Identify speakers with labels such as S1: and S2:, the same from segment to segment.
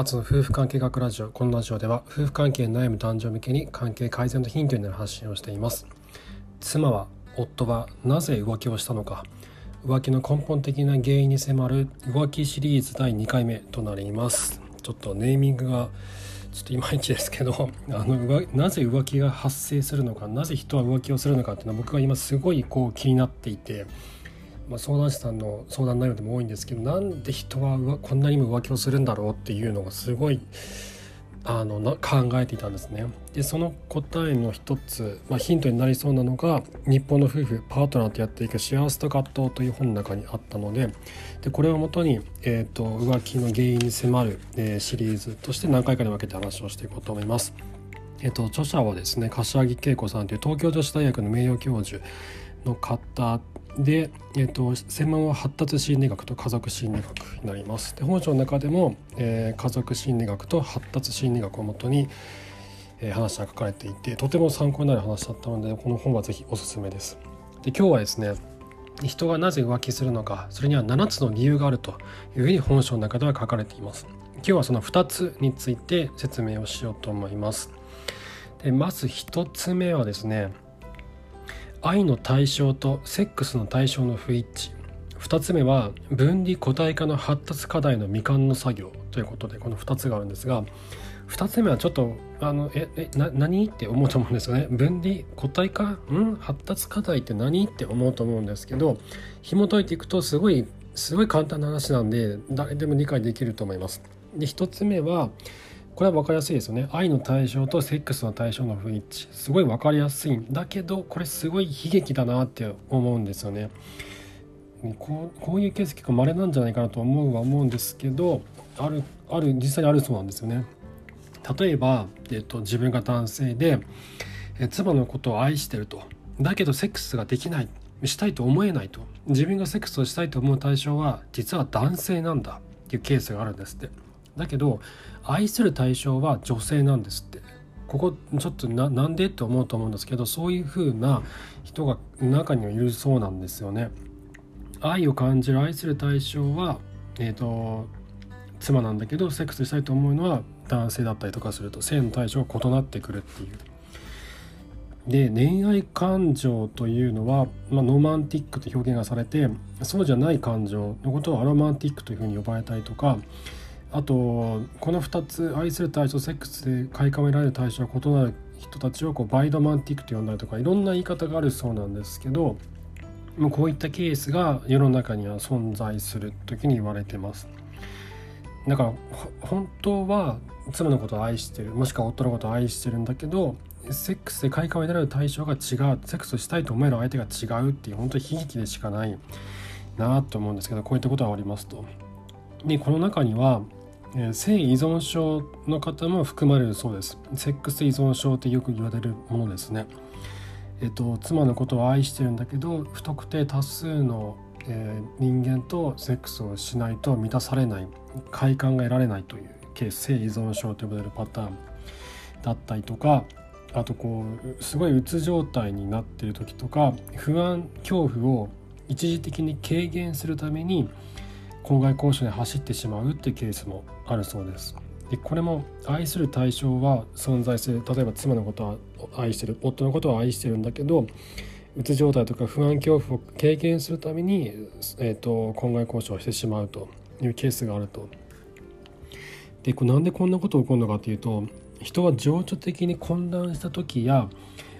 S1: 初の夫婦関係学ラジオこのラジオでは夫婦関係に悩む男女向けに関係改善のヒントになる発信をしています。妻は夫はなぜ浮気をしたのか。浮気の根本的な原因に迫る浮気シリーズ第2回目となります。ちょっとネーミングがちょっといまいちですけど あのなぜ浮気が発生するのかなぜ人は浮気をするのかっていうのは僕が今すごいこう気になっていてまあ、相談師さんの相談内容でも多いんですけどなんで人はこんなにも浮気をするんだろうっていうのがすごいあの考えていたんですね。でその答えの一つ、まあ、ヒントになりそうなのが「日本の夫婦パートナーとやっていく幸せと葛藤」という本の中にあったのででこれをもとに、えーと、浮気の原因に迫る、えー、シリーズとして何回かに分けて話をしていこうと思います。えーと、と著者はですね柏木恵子さんという東京女子大学の名誉教授の方で、えーと、専門は発達心理学と家族心理学になります。で本書の中でも、えー、家族心理学と発達心理学をもとに、えー、話が書かれていてとても参考になる話だったのでこの本は是非おすすめです。で今日はですね人がなぜ浮気するのかそれには7つの理由があるというふうに本書の中では書かれています。今日はその2つについて説明をしようと思います。でまず1つ目はですね愛の対象とセックスの対象の不一致。2つ目は分離個体化の発達課題の未完の作業ということでこの2つがあるんですが2つ目はちょっとあのええな何って思うと思うんですよね。分離個体化？ん？発達課題って何って思うと思うんですけど紐解いていくとすごいすごい簡単な話なんで誰でも理解できると思います。で1つ目はこれは分かりやすいですよね。愛の対象とセックスの対象の不一致すごい分かりやすいんだけどこれすごい悲劇だなって思うんですよね。こうこういうケース結構稀なんじゃないかなと思うは思うんですけどあるある実際にあるそうなんですよね。例えば、えっと、自分が男性でえ妻のことを愛してると。だけどセックスができない。したいと思えないと。自分がセックスをしたいと思う対象は実は男性なんだっていうケースがあるんですって。だけど愛する対象は女性なんですってここちょっとなんでって思うと思うんですけどそういう風な人が中にはいるそうなんですよね。愛を感じる愛する対象は、えーと、妻なんだけどセックスしたいと思うのは男性だったりとかすると性の対象が異なってくるっていう。で恋愛感情というのは、まあ、ノマンティックと表現がされてそうじゃない感情のことをアロマンティックというふうに呼ばれたりとかあとこの2つ愛する対象セックスで買いかめられる対象が異なる人たちをこうバイドマンティックと呼んだりとかいろんな言い方があるそうなんですけどもうこういったケースが世の中には存在するというふうに言われてます。だから本当は妻のことを愛してるもしくは夫のことを愛してるんだけどセックスで買いかめられる対象が違うセックスをしたいと思える相手が違うっていう本当に悲劇でしかないなと思うんですけどこういったことがありますと。でこの中には性依存症の方も含まれるそうです。セックス依存症ってよく言われるものですね。えっと妻のことを愛してるんだけど不特定多数の、えー、人間とセックスをしないと満たされない。快感が得られないというケース。性依存症と呼ばれるパターンだったりとかあとこうすごいうつ状態になっている時とか不安恐怖を一時的に軽減するために校外交渉に走ってしまうっていうケースもあるそうです。でこれも愛する対象は存在する例えば妻のことは愛してる夫のことは愛してるんだけどうつ状態とか不安恐怖を経験するために、えーと、婚外交渉をしてしまうというケースがあると。でこれなんでこんなことが起こるのかというと人は情緒的に混乱した時や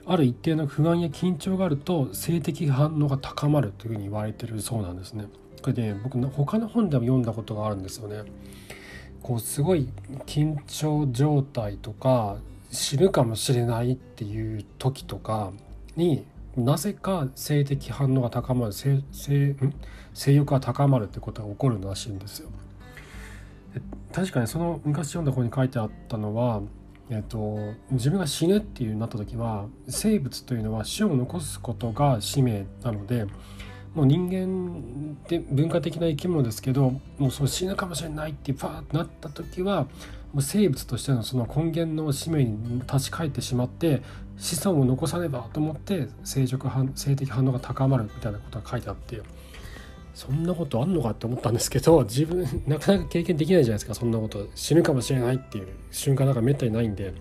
S1: ある一定の不安や緊張があると性的反応が高まるというふうに言われてるそうなんですね。これで、ね、僕他の本でも読んだことがあるんですよね。こうすごい緊張状態とか死ぬかもしれないっていう時とかになぜか性的反応が高まる性性性欲が高まるってことが起こるらしいんですよ。確かにその昔読んだ本に書いてあったのは、えっと、自分が死ぬっていうなった時は生物というのは死を残すことが使命なのでもう人間って文化的な生き物ですけどもうその死ぬかもしれないってファーッとなった時はもう生物としてのその根源の使命に立ち返ってしまって子孫を残さねばと思って性的反性的反応が高まるみたいなことが書いてあってそんなことあんのかって思ったんですけど自分なかなか経験できないじゃないですかそんなこと死ぬかもしれないっていう瞬間なんかめったにないんで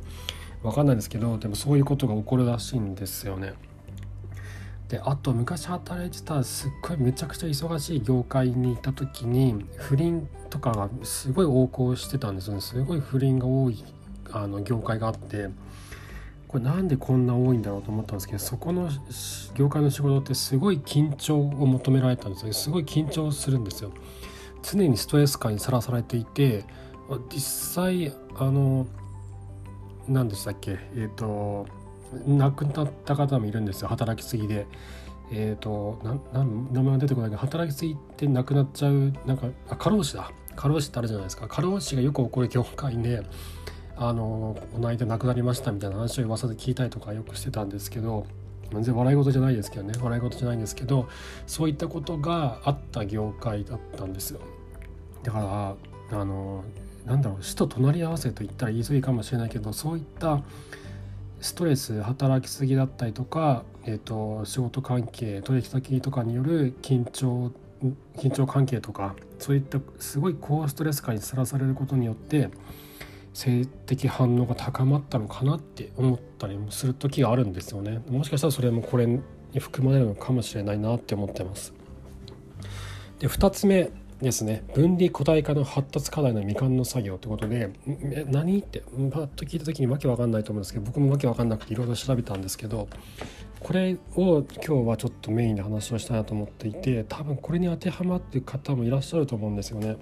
S1: 分かんないですけどでもそういうことが起こるらしいんですよね。であと昔働いてたすっごいめちゃくちゃ忙しい業界にいた時に不倫とかがすごい横行してたんですよね。すごい不倫が多いあの業界があって。これなんでこんな多いんだろうと思ったんですけどそこの業界の仕事ってすごい緊張を求められたんですよすごい緊張するんですよ。常にストレス感にさらされていて実際あの何でしたっけ？えっ、ー、と亡くなった方もいるんですよ。働きすぎで。えっ、ー、とな名前が出てこないけど働きすぎて亡くなっちゃうなんかあ過労死だ。過労死ってあるじゃないですか。過労死がよく起こる業界であのこの間亡くなりましたみたいな話を噂で聞いたりとかよくしてたんですけど全然笑い事じゃないですけどね。笑い事じゃないんですけどそういったことがあった業界だったんですよ。だからあのなんだろう死と隣り合わせと言ったら言い過ぎかもしれないけどそういったストレス働きすぎだったりとか、えーと、仕事関係取引先とかによる緊張緊張関係とかそういったすごい高ストレス感にさらされることによって性的反応が高まったのかなって思ったりもする時があるんですよね。もしかしたらそれもこれに含まれるのかもしれないなって思ってます。で2つ目ですね分離個体化の発達課題の未完の作業ってことで何？ってパッと聞いた時にわけわかんないと思うんですけど僕もわけわかんなくていろいろ調べたんですけどこれを今日はちょっとメインで話をしたいなと思っていて多分これに当てはまってる方もいらっしゃると思うんですよね。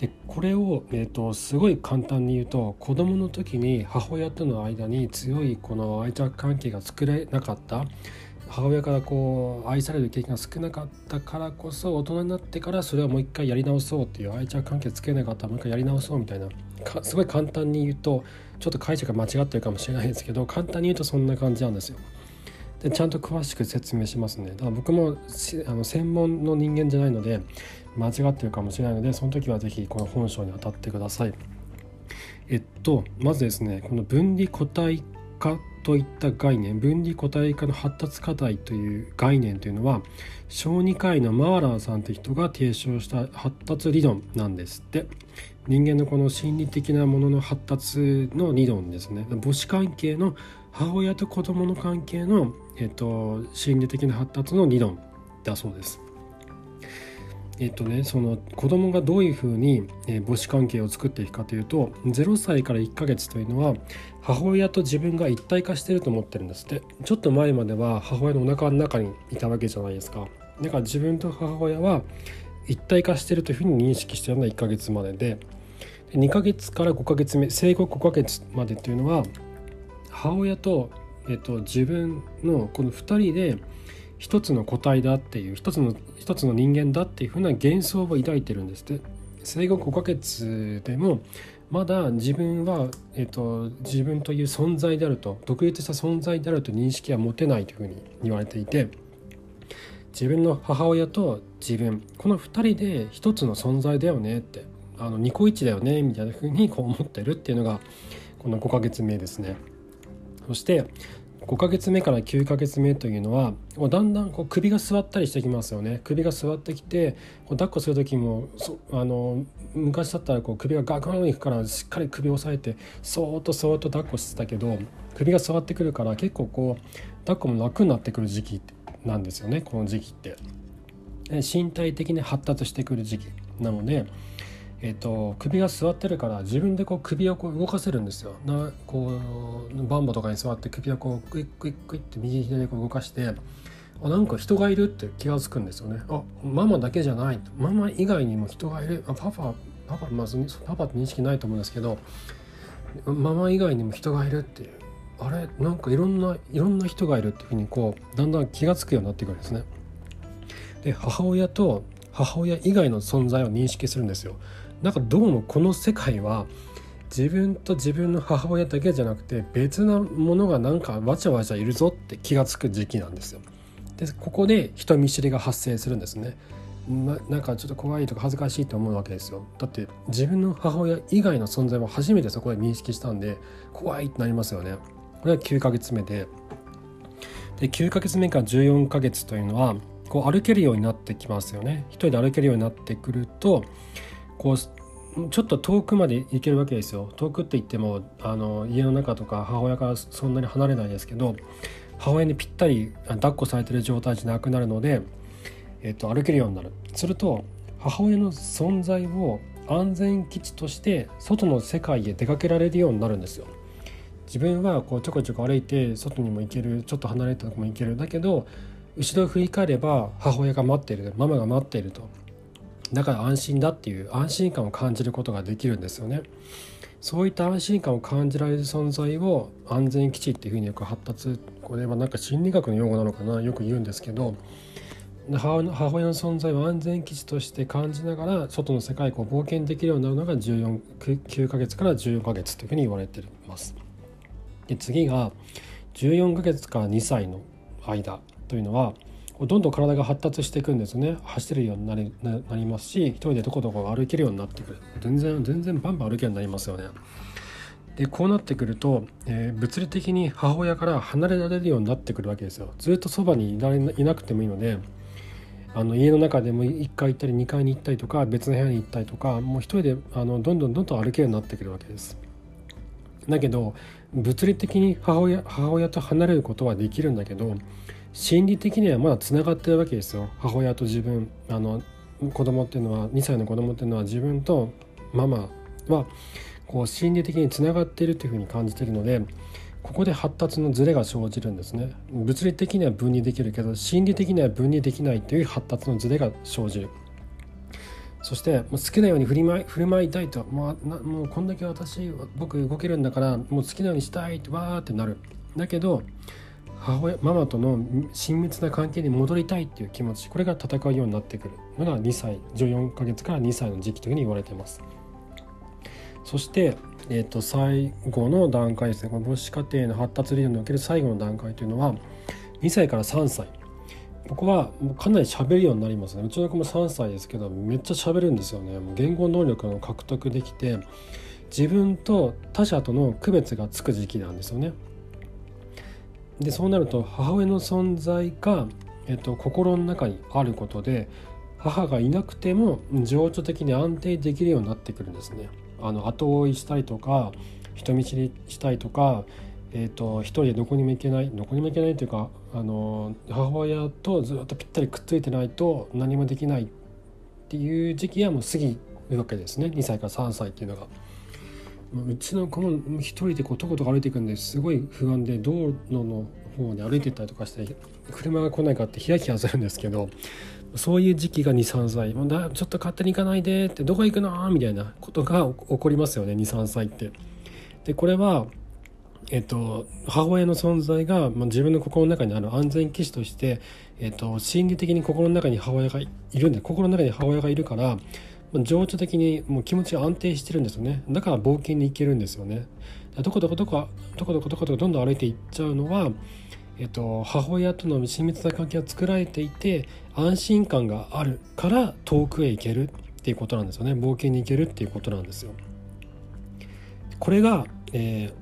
S1: でこれを、えーと、すごい簡単に言うと子どもの時に母親との間に強いこの愛着関係が作れなかった母親からこう愛される経験が少なかったからこそ大人になってからそれをもう一回やり直そうっていう愛着関係つけなかったらもう一回やり直そうみたいなすごい簡単に言うとちょっと解釈が間違ってるかもしれないですけど簡単に言うとそんな感じなんですよ。でちゃんと詳しく説明しますね。だから僕もあの専門の人間じゃないので間違ってるかもしれないのでその時は是非この本書に当たってください。えっとまずですねこの分離個体化といった概念分離個体化の発達課題という概念というのは小児科医のマーラーさんという人が提唱した発達理論なんですって。人間のこの心理的なものの発達の理論ですね。母子関係の母親と子供の関係の、えっと、心理的な発達の理論だそうです。えっとね、その子供がどういうふうに、母子関係を作っていくかというと0歳から1ヶ月というのは母親と自分が一体化してると思ってるんですって。ちょっと前までは母親のお腹の中にいたわけじゃないですか。だから自分と母親は一体化してるというふうに認識してるのは1ヶ月までで2ヶ月から5ヶ月目生後5ヶ月までというのは母親と、えっと、自分のこの2人で一つの個体だっていう一つの一つの人間だっていうふうな幻想を抱いてるんですって生後5ヶ月でもまだ自分は、えっと、自分という存在であると独立した存在であると認識は持てないというふうに言われていて自分の母親と自分この2人で一つの存在だよねってあのニコイチだよねみたいなふうにこう思ってるっていうのがこの5ヶ月目ですね。そして5ヶ月目から9ヶ月目というのはだんだんこう首が座ったりしてきますよね首が座ってきてこう抱っこする時もあの昔だったらこう首がガクンいくからしっかり首を押さえてそーっとそーっと抱っこしてたけど首が座ってくるから結構こう抱っこも楽になってくる時期なんですよねこの時期って。身体的に発達してくる時期なのでえーと、首が座ってるから自分でこう首をこう動かせるんですよ。なんかこうバンボとかに座って首をこうクイックイックイって右左でこう動かしてあなんか人がいるって気が付くんですよね。あママだけじゃない。ママ以外にも人がいる。あパパパパまずパパって認識ないと思うんですけどママ以外にも人がいるっていう。あれなんかいろんないろんな人がいるっていうふうにこうだんだん気が付くようになってくるんですね。で母親と母親以外の存在を認識するんですよ。なんかどうもこの世界は自分と自分の母親だけじゃなくて別なものがなんかわちゃわちゃいるぞって気が付く時期なんですよ。でここで人見知りが発生するんですね。ななんかちょっと怖いとか恥ずかしいと思うわけですよ。だって自分の母親以外の存在を初めてそこで認識したんで怖いってなりますよね。これは9ヶ月目でで9ヶ月目から14ヶ月というのはこう歩けるようになってきますよね一人で歩けるようになってくるとこうちょっと遠くまで行けるわけですよ。遠くって言ってもあの家の中とか母親からそんなに離れないですけど母親にぴったり抱っこされてる状態じゃなくなるので、えっと、歩けるようになる。すると母親の存在を安全基地として外の世界へ出かけられるようになるんですよ。自分はこうちょこちょこ歩いて外にも行けるちょっと離れたとこも行ける。だけど後ろを振り返れば母親が待っている。ママが待っていると。だから安心だっていう安心感を感じることができるんですよねそういった安心感を感じられる存在を安全基地っていうふうによく発達これはなんか心理学の用語なのかなよく言うんですけど母親の存在を安全基地として感じながら外の世界を冒険できるようになるのが14 9ヶ月から14ヶ月というふうに言われています。で次が14ヶ月から2歳の間というのはどんどん体が発達していくんですね走れるようになりなりますし一人でどこどこ歩けるようになってくる全然全然バンバン歩けるようになりますよね。でこうなってくると、えー、物理的に母親から離れられるようになってくるわけですよ。ずっとそばにいられいなくてもいいのであの家の中でも1階行ったり2階に行ったりとか別の部屋に行ったりとかもう一人であのどんどんどんどん歩けるようになってくるわけです。だけど物理的に母親母親と離れることはできるんだけど心理的にはまだつながってるわけですよ。母親と自分あの子供っていうのは2歳の子供っていうのは自分とママはこう心理的につながっているというふうに感じているのでここで発達のズレが生じるんですね。物理的には分離できるけど心理的には分離できないという発達のズレが生じる。そして好きなように振りま振る舞いたいと。もうなもうこんだけ私僕動けるんだからもう好きなようにしたいってわーってなる。だけど母親ママとの親密な関係に戻りたいっていう気持ちこれが戦うようになってくるのが2歳14ヶ月から2歳の時期というふうに言われています。そして、えー、と最後の段階ですね。この母子家庭の発達理論における最後の段階というのは2歳から3歳。ここはもうかなり喋るようになりますね。うちの子も3歳ですけどめっちゃ喋るんですよね。もう言語能力を獲得できて自分と他者との区別がつく時期なんですよね。でそうなると母親の存在が、えっと、心の中にあることで母がいなくても情緒的に安定できるようになってくるんですねあの後追いしたりとか人見知りしたりとかえーと、一人でどこにも行けないどこにも行けないというかあの母親とずっとぴったりくっついてないと何もできないっていう時期はもう過ぎるわけですね2歳から3歳っていうのが。うちの子も一人でこうとことか歩いていくんです。ごい不安で道路の方に歩いてったりとかして車が来ないかってヒヤヒヤするんですけどそういう時期が23歳。もうだちょっと勝手に行かないでってどこ行くのみたいなことが起こりますよね。23歳って。でこれはえっと、母親の存在が、まあ、自分の心の中にある安全基地として、えっと、心理的に心の中に母親がいるんで心の中に母親がいるから、情緒的にもう気持ちが安定してるんですよね。だから冒険に行けるんですよね。どこどこどこどこどこどこどこどんどん歩いていっちゃうのは、えっと、母親との親密な関係が作られていて安心感があるから遠くへ行けるっていうことなんですよね。冒険に行けるっていうことなんですよ。これが、えー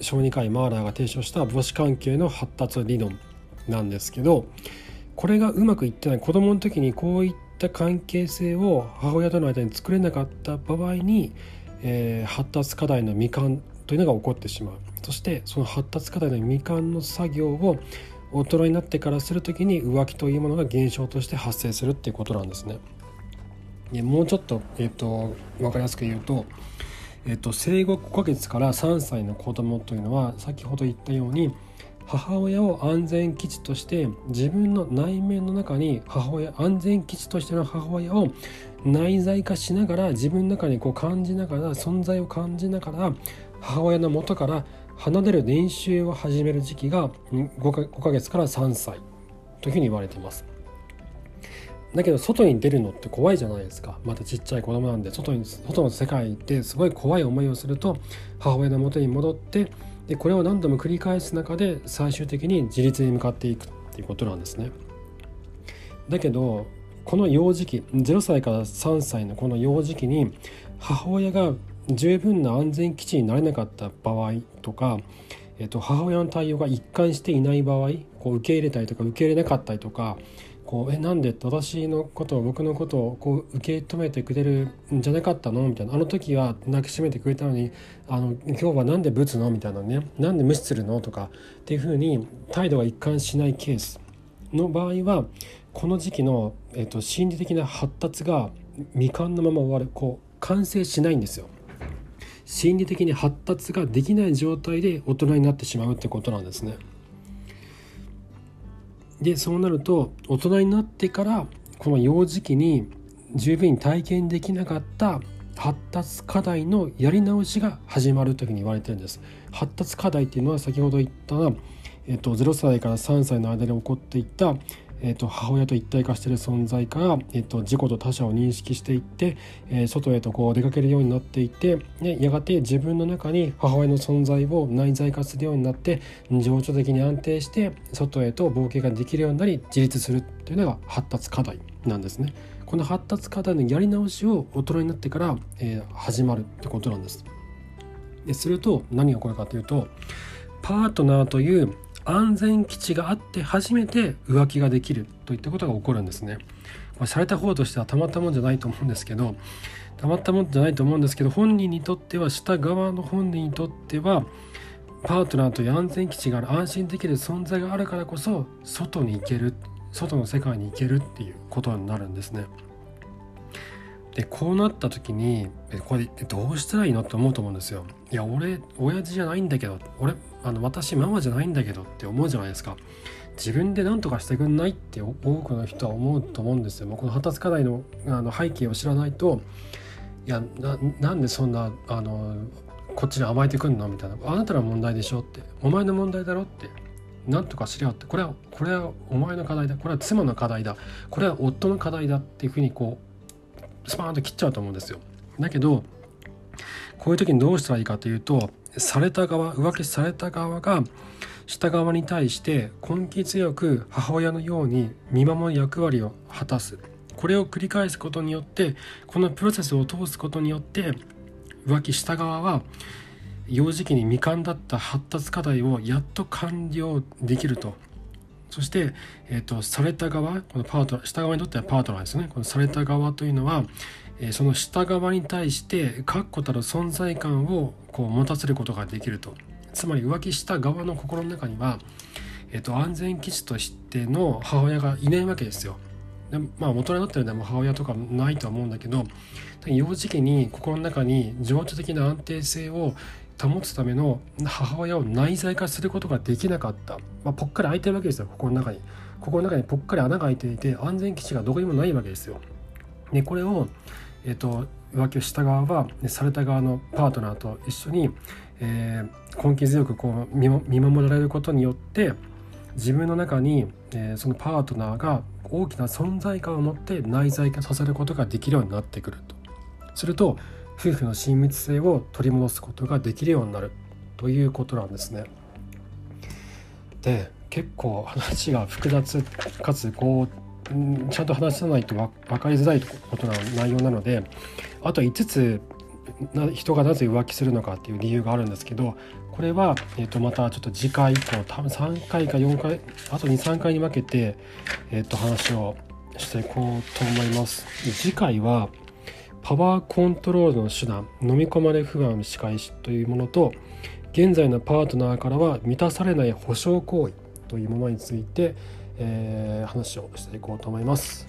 S1: 小児科医マーラーが提唱した母子関係の発達理論なんですけどこれがうまくいってない子どもの時にこういった関係性を母親との間に作れなかった場合に、えー、発達課題の未完というのが起こってしまうそしてその発達課題の未完の作業を大人になってからする時に浮気というものが現象として発生するっていうことなんですね。でもうちょっと,、えーと分かりやすく言うとえっと、生後5ヶ月から3歳の子供というのは先ほど言ったように母親を安全基地として自分の内面の中に母親安全基地としての母親を内在化しながら自分の中にこう感じながら存在を感じながら母親の元から離れる練習を始める時期が 5, か5ヶ月から3歳というふうに言われています。だけど外に出るのって怖いじゃないですかまだちっちゃい子供なんで外に外の世界ですごい怖い思いをすると母親の元に戻ってでこれを何度も繰り返す中で最終的に自立に向かっていくっていうことなんですね。だけどこの幼児期0歳から3歳のこの幼児期に母親が十分な安全基地になれなかった場合とか、えっと、母親の対応が一貫していない場合こう受け入れたりとか受け入れなかったりとかこう「えなんで私のことを僕のことをこう受け止めてくれるんじゃなかったの?」みたいな「あの時は抱きしめてくれたのにあの今日は何でぶつの?」みたいなね「なんで無視するの?」とかっていうふうに態度が一貫しないケースの場合はこの時期の、えーと、心理的な発達が未完のまま終わるこう完成しないんですよ。心理的に発達ができない状態で大人になってしまうってことなんですね。でそうなると大人になってからこの幼児期に十分に体験できなかった発達課題のやり直しが始まるというふうに言われてるんです。発達課題っていうのは先ほど言ったえっと、0歳から3歳の間に起こっていったえーと、母親と一体化している存在から、えーと、自己と他者を認識していって、えー、外へとこう出かけるようになっていて、ね、やがて自分の中に母親の存在を内在化するようになって情緒的に安定して外へと冒険ができるようになり自立するというのが発達課題なんですね。この発達課題のやり直しを大人になってから、えー、始まるってことなんです。ですると何が起こるかというとパートナーという安全基地があって初めて浮気ができるといったことが起こるんですね。まあ、された方としてはたまったもんじゃないと思うんですけどたまったもんじゃないと思うんですけど本人にとっては下側の本人にとってはパートナーという安全基地がある安心できる存在があるからこそ外に行ける外の世界に行けるっていうことになるんですね。でこうなった時にこれどうしたらいいのって思うと思うんですよ。いや俺親父じゃないんだけど俺あの私ママじゃないんだけどって思うじゃないですか。自分で何とかしてくんないって多くの人は思うと思うんですよ。この発達課題のあの背景を知らないといやなんでそんなあのこっちに甘えてくんのみたいなあなたの問題でしょってお前の問題だろって何とかしろよってこれはこれはお前の課題だこれは妻の課題だこれは夫の課題だっていうふうにこうスパーンと切っちゃうと思うんですよ。だけどこういう時にどうしたらいいかというとされた側浮気された側が下側に対して根気強く母親のように見守る役割を果たす。これを繰り返すことによってこのプロセスを通すことによって浮気した側は幼児期に未完だった発達課題をやっと完了できると。そして、えーと、された側このパートナー下側にとってはパートナーですねこのされた側というのは、えー、その下側に対して確固たる存在感をこう持たせることができるとつまり浮気した側の心の中には、えーと、安全基地としての母親がいないわけですよ。でまあ元になってるのは母親とかないとは思うんだけど幼児期に心の中に情緒的な安定性を保つための母親を内在化することができなかった、まあ、ぽっかり開いてるわけですよ。心の中に。心の中にぽっかり穴が開いていて安全基地がどこにもないわけですよ。でこれを、えーと、浮気をした側はされた側のパートナーと一緒に、えー、根気強くこう見守られることによって自分の中に、えー、そのパートナーが大きな存在感を持って内在化させることができるようになってくると。すると夫婦の親密性を取り戻すことができるようになるということなんですね。で結構話が複雑かつこうちゃんと話さないと分かりづらいことの内容なのであと5つ人がなぜ浮気するのかっていう理由があるんですけどこれは、えー、とまたちょっと次回以降多分3回か4回あと23回に分けて、えー、と話をしていこうと思います。次回はパワーコントロールの手段飲み込まれ不安の仕返しというものと現在のパートナーからは満たされない保証行為というものについて、えー、話をしていこうと思います。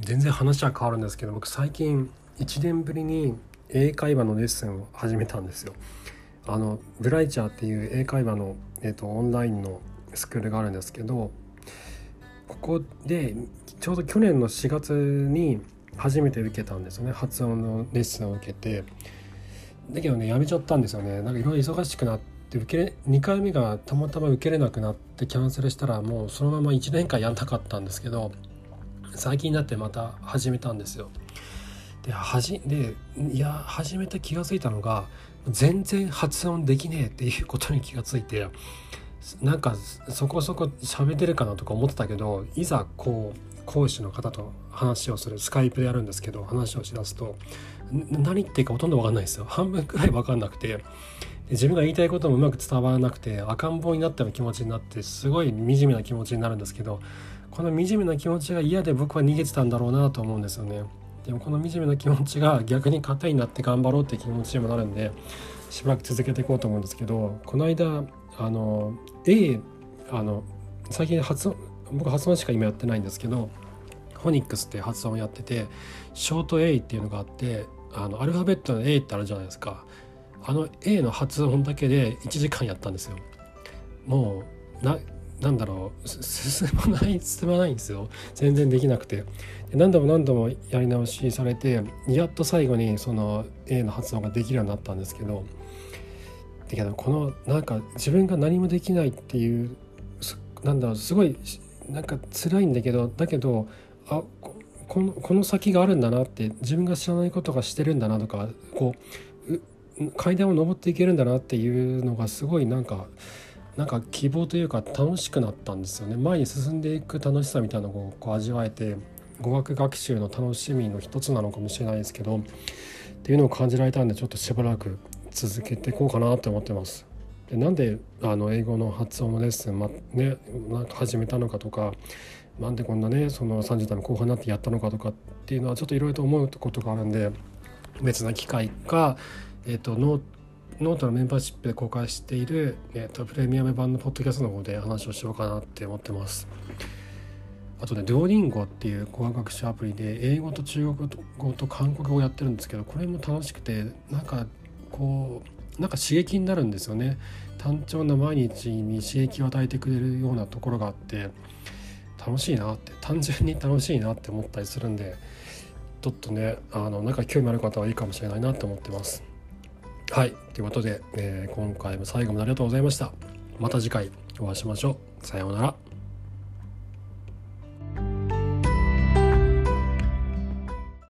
S1: 全然話は変わるんですけど僕最近1年ぶりに英会話のレッスンを始めたんですよ。あのブライチャーっていう英会話の、えーと、オンラインのスクールがあるんですけどここでちょうど去年の4月に初めて受けたんですよね。発音のレッスンを受けて。だけどねやめちゃったんですよね。なんかいろいろ忙しくなって受けれ2回目がたまたま受けれなくなってキャンセルしたらもうそのまま1年間やんなかったんですけど最近になってまた始めたんですよ。ではじでいや始めて気が付いたのが全然発音できねえっていうことに気がついてなんかそこそこ喋ってるかなとか思ってたけどいざこう講師の方と話をするスカイプでやるんですけど話をしだすと何言っていうかほとんど分かんないですよ。半分くらい分かんなくて自分が言いたいこともうまく伝わらなくて赤ん坊になったような気持ちになってすごい惨めな気持ちになるんですけどこの惨めな気持ちが嫌で僕は逃げてたんだろうなと思うんですよね。でもこの惨めな気持ちが逆に糧になって頑張ろうって気持ちにもなるんでしばらく続けていこうと思うんですけどこの間あの A あの最近発音僕発音しか今やってないんですけどフォニックスって発音をやっててショート A っていうのがあってあのアルファベットの A ってあるじゃないですか。あの A の発音だけで1時間やったんですよ。もうななんだろう進まない進まないんですよ。全然できなくて。何度も何度もやり直しされてやっと最後にその A の発音ができるようになったんですけど。だけどこのなんか自分が何もできないっていうなんだろうすごいなんか辛いんだけどだけどあこのこの先があるんだなって自分が知らないことがしてるんだなとかこう階段を上っていけるんだなっていうのがすごいなんかなんか希望というか楽しくなったんですよね前に進んでいく楽しさみたいなのをこう味わえて語学学習の楽しみの一つなのかもしれないですけどっていうのを感じられたんでちょっとしばらく続けていこうかなと思ってます。でなんであの英語の発音のレッスン、まね、なんか始めたのかとかなんでこんなねその30代の後半になってやったのかとかっていうのはちょっといろいろと思うことがあるんで別な機会か、えーと、ノノートのメンバーシップで公開している、えーと、プレミアム版のポッドキャストの方で話をしようかなって思ってます。あとね、デュオリンゴっていう語学学習アプリで英語と中国語と韓国語をやってるんですけどこれも楽しくてなんかこうなんか刺激になるんですよね単調な毎日に刺激を与えてくれるようなところがあって楽しいなって単純に楽しいなって思ったりするんでちょっとねあのなんか興味ある方はいいかもしれないなって思ってますはい。ということで、えー、今回も最後までありがとうございました。また次回お会いしましょう。さようなら。